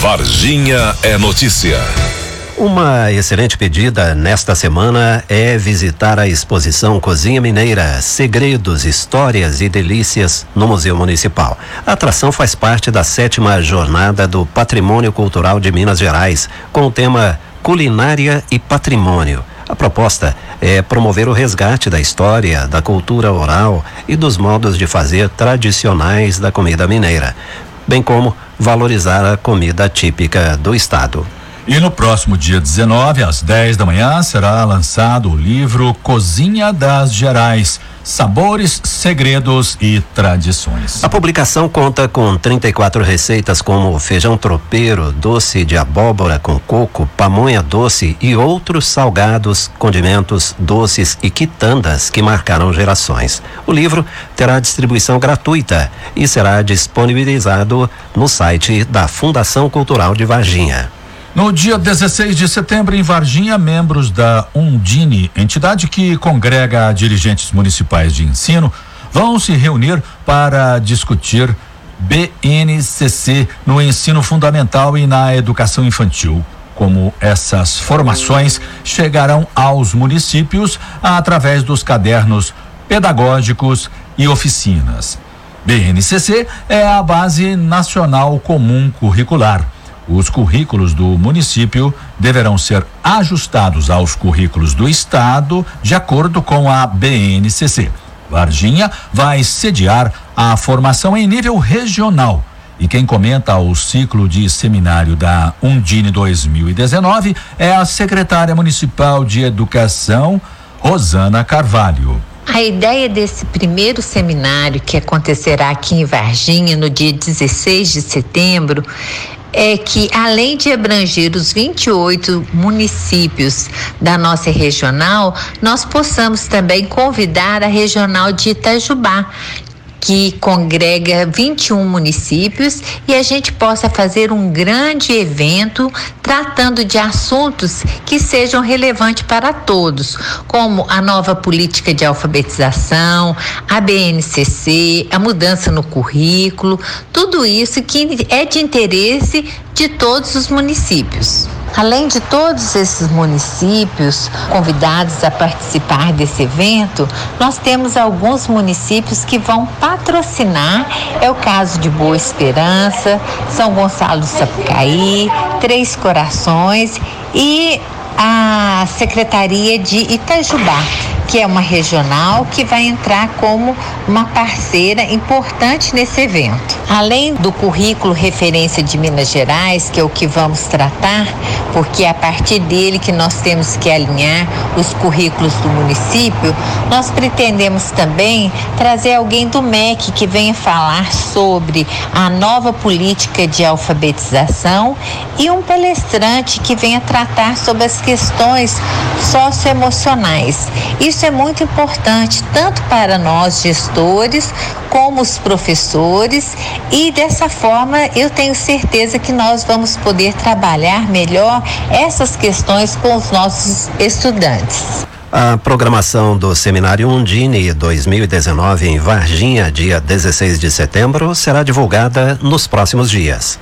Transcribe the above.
Varginha é notícia. Uma excelente pedida nesta semana é visitar a exposição Cozinha Mineira, Segredos, Histórias e Delícias no Museu Municipal. A atração faz parte da sétima jornada do Patrimônio Cultural de Minas Gerais, com o tema Culinária e Patrimônio. A proposta é promover o resgate da história, da cultura oral e dos modos de fazer tradicionais da comida mineira, bem como valorizar a comida típica do estado. E no próximo dia 19, às 10 da manhã, será lançado o livro Cozinha das Gerais. Sabores, segredos e tradições. A publicação conta com 34 receitas como feijão tropeiro, doce de abóbora com coco, pamonha doce e outros salgados, condimentos, doces e quitandas que marcaram gerações. O livro terá distribuição gratuita e será disponibilizado no site da Fundação Cultural de Varginha. No dia 16 de setembro, em Varginha, membros da Undine, entidade que congrega dirigentes municipais de ensino, vão se reunir para discutir BNCC no ensino fundamental e na educação infantil. Como essas formações chegarão aos municípios através dos cadernos pedagógicos e oficinas. BNCC é a Base Nacional Comum Curricular os currículos do município deverão ser ajustados aos currículos do Estado, de acordo com a BNCC. Varginha vai sediar a formação em nível regional. E quem comenta o ciclo de seminário da Undine 2019 é a secretária municipal de Educação, Rosana Carvalho. A ideia desse primeiro seminário, que acontecerá aqui em Varginha no dia 16 de setembro, é que, além de abranger os 28 municípios da nossa regional, nós possamos também convidar a regional de Itajubá, que congrega 21 municípios e a gente possa fazer um grande evento tratando de assuntos que sejam relevantes para todos, como a nova política de alfabetização, a BNCC, a mudança no currículo, tudo isso que é de interesse de todos os municípios. Além de todos esses municípios convidados a participar desse evento, nós temos alguns municípios que vão patrocinar. É o caso de Boa Esperança, São Gonçalo do Sapucaí, Três Corações e a Secretaria de Itajubá que é uma regional que vai entrar como uma parceira importante nesse evento. Além do currículo referência de Minas Gerais, que é o que vamos tratar, porque é a partir dele que nós temos que alinhar os currículos do município, nós pretendemos também trazer alguém do MEC que venha falar sobre a nova política de alfabetização e um palestrante que venha tratar sobre as questões socioemocionais. Isso é muito importante, tanto para nós gestores, como os professores, e dessa forma eu tenho certeza que nós vamos poder trabalhar melhor essas questões com os nossos estudantes. A programação do Seminário Undine 2019 em Varginha, dia 16 de setembro, será divulgada nos próximos dias.